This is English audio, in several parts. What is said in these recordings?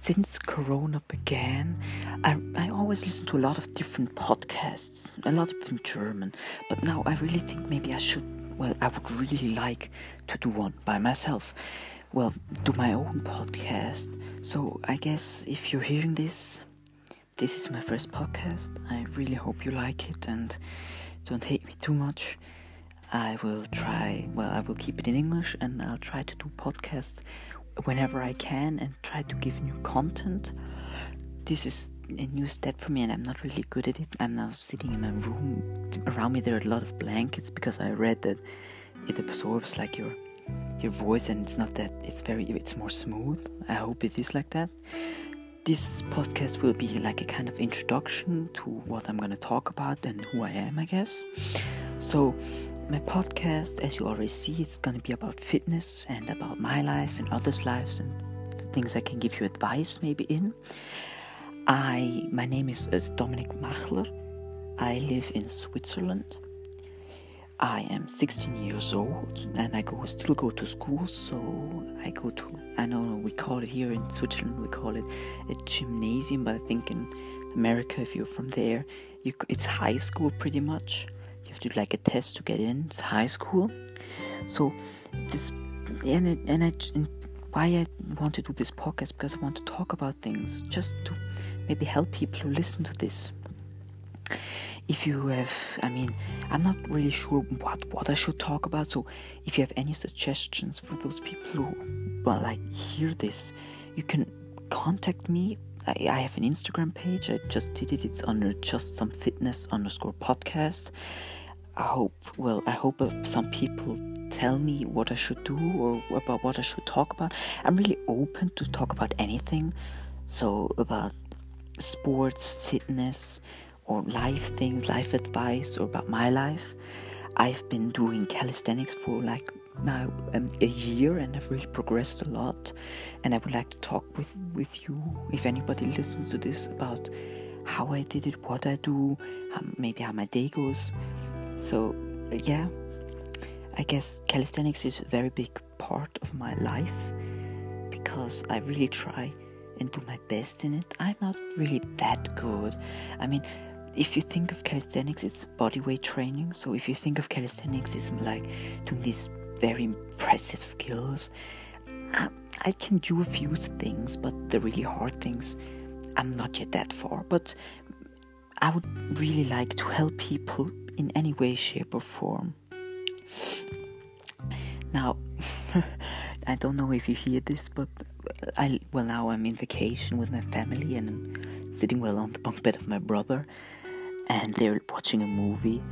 since Corona began, I, I always listen to a lot of different podcasts, a lot of them German. But now I really think maybe I should, well, I would really like to do one by myself. Well, do my own podcast. So I guess if you're hearing this, this is my first podcast. I really hope you like it and don't hate me too much. I will try, well, I will keep it in English and I'll try to do podcasts whenever I can and try to give new content. This is a new step for me and I'm not really good at it. I'm now sitting in my room. Around me there are a lot of blankets because I read that it absorbs like your your voice and it's not that it's very it's more smooth. I hope it is like that. This podcast will be like a kind of introduction to what I'm going to talk about and who I am, I guess. So, my podcast, as you already see, it's going to be about fitness and about my life and others' lives and things I can give you advice maybe in. I my name is Dominic Machler. I live in Switzerland. I am 16 years old and I go still go to school. So I go to I know we call it here in Switzerland we call it a gymnasium, but I think in America, if you're from there, you, it's high school pretty much you have to do like a test to get in. It's high school, so this and it, and I and why I want to do this podcast because I want to talk about things just to maybe help people who listen to this. If you have, I mean, I'm not really sure what what I should talk about. So if you have any suggestions for those people who well like hear this, you can contact me I, I have an Instagram page. I just did it. It's under just some fitness underscore podcast. I hope, well, I hope some people tell me what I should do or about what I should talk about. I'm really open to talk about anything. So, about sports, fitness, or life things, life advice, or about my life. I've been doing calisthenics for like now um, a year and I've really progressed a lot. And I would like to talk with, with you, if anybody listens to this, about how I did it, what I do, how, maybe how my day goes. So, yeah, I guess calisthenics is a very big part of my life because I really try and do my best in it. I'm not really that good. I mean, if you think of calisthenics, it's body weight training. So if you think of calisthenics, it's like doing these very impressive skills. I, I can do a few things, but the really hard things, I'm not yet that far. But I would really like to help people in any way, shape, or form. Now, I don't know if you hear this, but I well now I'm in vacation with my family and I'm sitting well on the bunk bed of my brother, and they're watching a movie.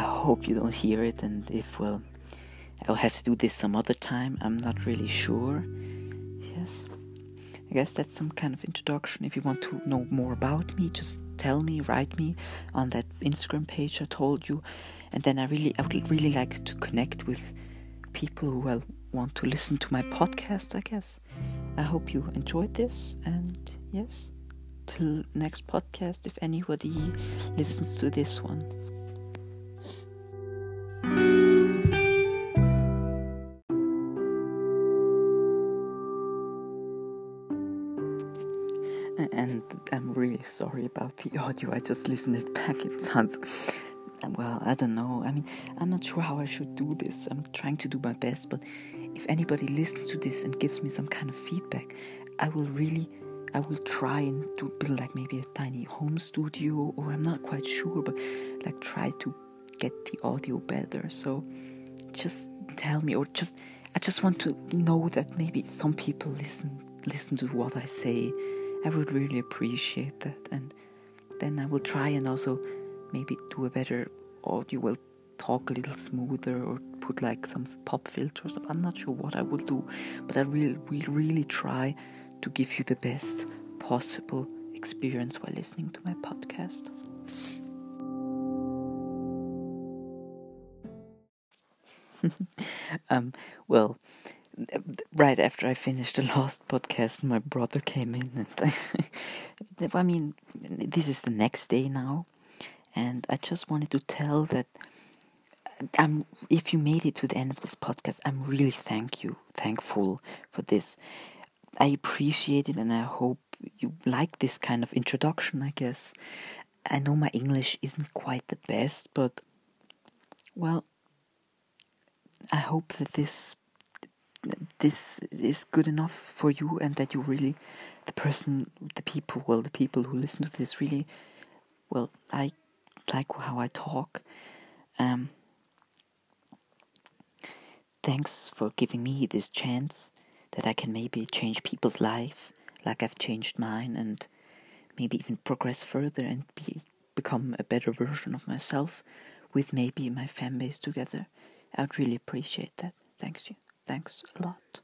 I hope you don't hear it, and if well, I'll have to do this some other time. I'm not really sure. Yes. I guess that's some kind of introduction. If you want to know more about me, just tell me, write me on that Instagram page I told you. And then I really I would really like to connect with people who will want to listen to my podcast, I guess. I hope you enjoyed this and yes. Till next podcast if anybody listens to this one. And I'm really sorry about the audio. I just listened it back. It sounds well, I don't know. I mean, I'm not sure how I should do this. I'm trying to do my best, but if anybody listens to this and gives me some kind of feedback, I will really I will try and do build like maybe a tiny home studio or I'm not quite sure, but like try to get the audio better. So just tell me or just I just want to know that maybe some people listen listen to what I say I would really appreciate that. And then I will try and also maybe do a better audio, will talk a little smoother or put like some pop filters. I'm not sure what I will do, but I will, will really try to give you the best possible experience while listening to my podcast. um, well, right after I finished the last podcast, my brother came in, and I, mean, this is the next day now, and I just wanted to tell that I'm. If you made it to the end of this podcast, I'm really thank you, thankful for this. I appreciate it and I hope you like this kind of introduction, I guess. I know my English isn't quite the best, but well, I hope that this this is good enough for you and that you really the person the people well the people who listen to this really well I like how I talk um thanks for giving me this chance that I can maybe change people's life like I've changed mine and maybe even progress further and be become a better version of myself with maybe my fan base together. I'd really appreciate that. Thanks you. Thanks a lot.